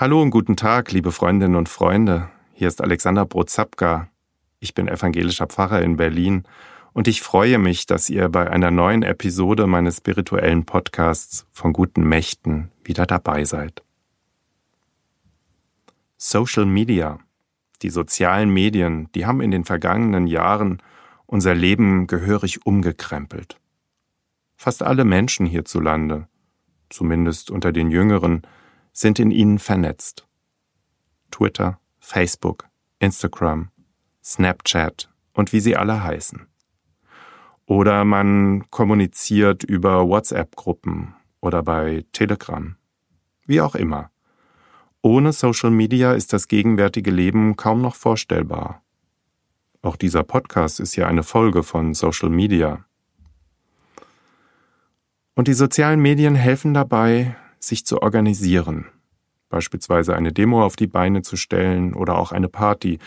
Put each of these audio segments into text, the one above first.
Hallo und guten Tag, liebe Freundinnen und Freunde. Hier ist Alexander Brozapka. Ich bin evangelischer Pfarrer in Berlin und ich freue mich, dass ihr bei einer neuen Episode meines spirituellen Podcasts von guten Mächten wieder dabei seid. Social Media, die sozialen Medien, die haben in den vergangenen Jahren unser Leben gehörig umgekrempelt. Fast alle Menschen hierzulande, zumindest unter den Jüngeren, sind in ihnen vernetzt. Twitter, Facebook, Instagram, Snapchat und wie sie alle heißen. Oder man kommuniziert über WhatsApp-Gruppen oder bei Telegram. Wie auch immer. Ohne Social Media ist das gegenwärtige Leben kaum noch vorstellbar. Auch dieser Podcast ist ja eine Folge von Social Media. Und die sozialen Medien helfen dabei, sich zu organisieren. Beispielsweise eine Demo auf die Beine zu stellen oder auch eine Party,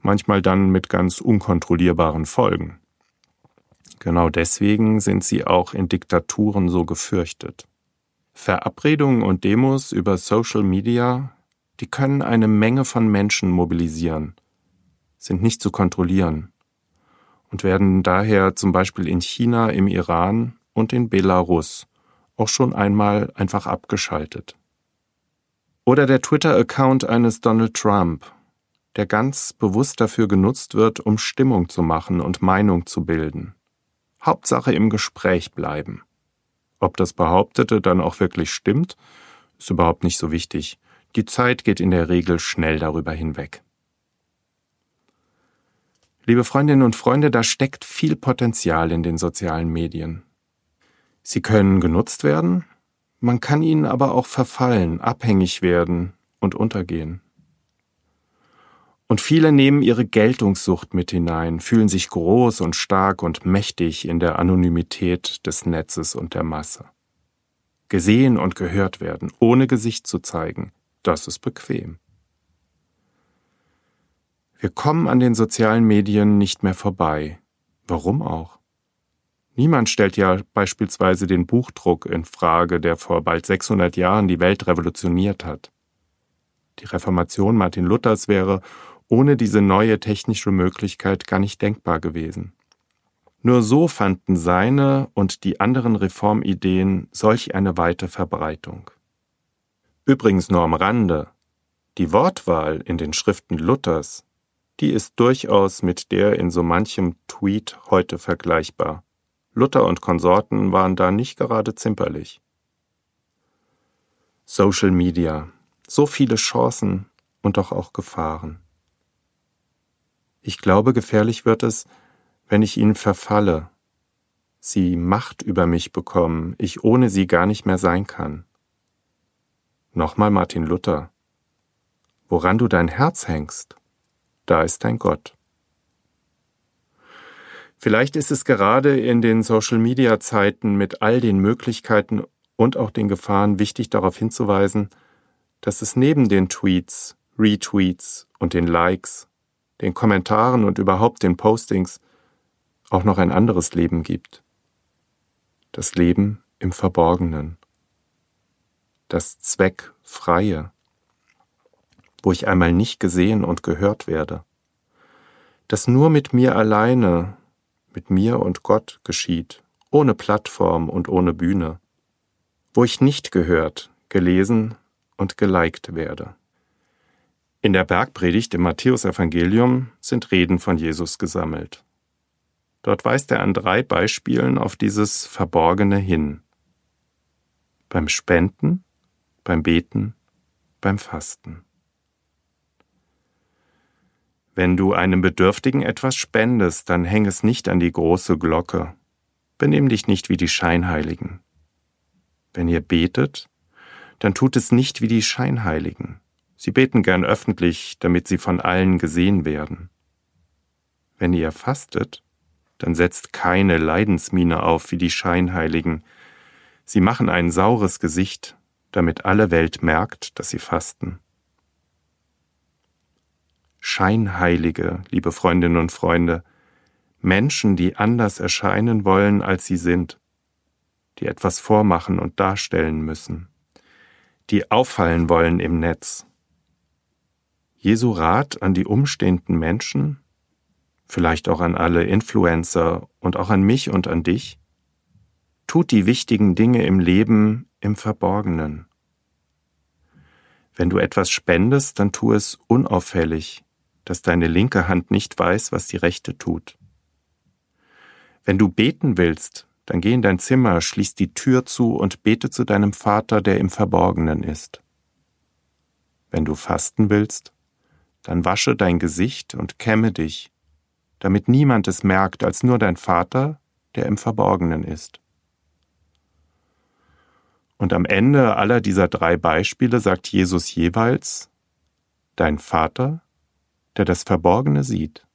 manchmal dann mit ganz unkontrollierbaren Folgen. Genau deswegen sind sie auch in Diktaturen so gefürchtet. Verabredungen und Demos über Social Media, die können eine Menge von Menschen mobilisieren, sind nicht zu kontrollieren und werden daher zum Beispiel in China, im Iran und in Belarus auch schon einmal einfach abgeschaltet. Oder der Twitter-Account eines Donald Trump, der ganz bewusst dafür genutzt wird, um Stimmung zu machen und Meinung zu bilden. Hauptsache im Gespräch bleiben. Ob das Behauptete dann auch wirklich stimmt, ist überhaupt nicht so wichtig. Die Zeit geht in der Regel schnell darüber hinweg. Liebe Freundinnen und Freunde, da steckt viel Potenzial in den sozialen Medien. Sie können genutzt werden, man kann ihnen aber auch verfallen, abhängig werden und untergehen. Und viele nehmen ihre Geltungssucht mit hinein, fühlen sich groß und stark und mächtig in der Anonymität des Netzes und der Masse. Gesehen und gehört werden, ohne Gesicht zu zeigen, das ist bequem. Wir kommen an den sozialen Medien nicht mehr vorbei. Warum auch? Niemand stellt ja beispielsweise den Buchdruck in Frage, der vor bald 600 Jahren die Welt revolutioniert hat. Die Reformation Martin Luthers wäre ohne diese neue technische Möglichkeit gar nicht denkbar gewesen. Nur so fanden seine und die anderen Reformideen solch eine weite Verbreitung. Übrigens nur am Rande. Die Wortwahl in den Schriften Luthers die ist durchaus mit der in so manchem Tweet heute vergleichbar. Luther und Konsorten waren da nicht gerade zimperlich. Social Media. So viele Chancen und doch auch Gefahren. Ich glaube, gefährlich wird es, wenn ich ihnen verfalle, sie Macht über mich bekommen, ich ohne sie gar nicht mehr sein kann. Nochmal Martin Luther. Woran du dein Herz hängst, da ist dein Gott. Vielleicht ist es gerade in den Social-Media-Zeiten mit all den Möglichkeiten und auch den Gefahren wichtig darauf hinzuweisen, dass es neben den Tweets, Retweets und den Likes, den Kommentaren und überhaupt den Postings auch noch ein anderes Leben gibt. Das Leben im Verborgenen. Das Zweckfreie wo ich einmal nicht gesehen und gehört werde, das nur mit mir alleine, mit mir und Gott geschieht, ohne Plattform und ohne Bühne, wo ich nicht gehört, gelesen und geliked werde. In der Bergpredigt im Matthäusevangelium sind Reden von Jesus gesammelt. Dort weist er an drei Beispielen auf dieses Verborgene hin. Beim Spenden, beim Beten, beim Fasten. Wenn du einem Bedürftigen etwas spendest, dann häng es nicht an die große Glocke. Benimm dich nicht wie die Scheinheiligen. Wenn ihr betet, dann tut es nicht wie die Scheinheiligen. Sie beten gern öffentlich, damit sie von allen gesehen werden. Wenn ihr fastet, dann setzt keine Leidensmiene auf wie die Scheinheiligen. Sie machen ein saures Gesicht, damit alle Welt merkt, dass sie fasten. Scheinheilige, liebe Freundinnen und Freunde, Menschen, die anders erscheinen wollen, als sie sind, die etwas vormachen und darstellen müssen, die auffallen wollen im Netz, Jesu Rat an die umstehenden Menschen, vielleicht auch an alle Influencer und auch an mich und an dich, tut die wichtigen Dinge im Leben im Verborgenen. Wenn du etwas spendest, dann tu es unauffällig, dass deine linke Hand nicht weiß, was die rechte tut. Wenn du beten willst, dann geh in dein Zimmer, schließ die Tür zu und bete zu deinem Vater, der im Verborgenen ist. Wenn du fasten willst, dann wasche dein Gesicht und kämme dich, damit niemand es merkt als nur dein Vater, der im Verborgenen ist. Und am Ende aller dieser drei Beispiele sagt Jesus jeweils, Dein Vater, der das Verborgene sieht,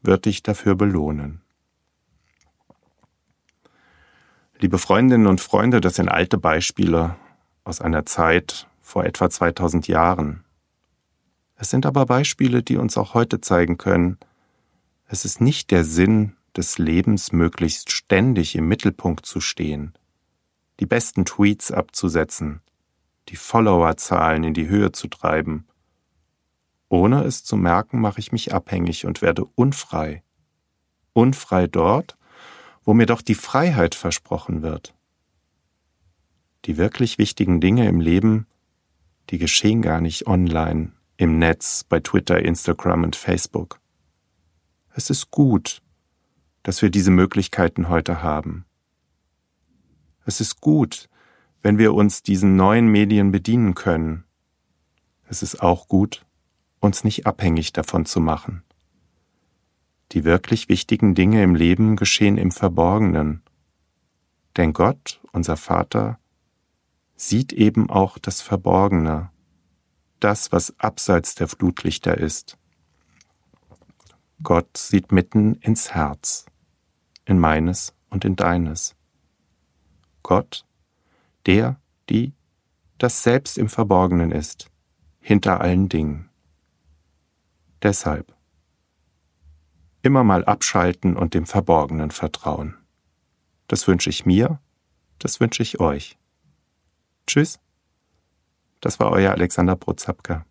wird dich dafür belohnen. Liebe Freundinnen und Freunde, das sind alte Beispiele aus einer Zeit vor etwa 2000 Jahren. Es sind aber Beispiele, die uns auch heute zeigen können, es ist nicht der Sinn des Lebens, möglichst ständig im Mittelpunkt zu stehen, die besten Tweets abzusetzen, die Followerzahlen in die Höhe zu treiben. Ohne es zu merken, mache ich mich abhängig und werde unfrei. Unfrei dort, wo mir doch die Freiheit versprochen wird. Die wirklich wichtigen Dinge im Leben, die geschehen gar nicht online, im Netz, bei Twitter, Instagram und Facebook. Es ist gut, dass wir diese Möglichkeiten heute haben. Es ist gut, wenn wir uns diesen neuen Medien bedienen können. Es ist auch gut, uns nicht abhängig davon zu machen. Die wirklich wichtigen Dinge im Leben geschehen im Verborgenen. Denn Gott, unser Vater, sieht eben auch das Verborgene das, was abseits der Flutlichter ist. Gott sieht mitten ins Herz, in meines und in deines. Gott, der, die, das selbst im Verborgenen ist, hinter allen Dingen. Deshalb immer mal abschalten und dem Verborgenen vertrauen. Das wünsche ich mir, das wünsche ich euch. Tschüss. Das war euer Alexander Prozapka.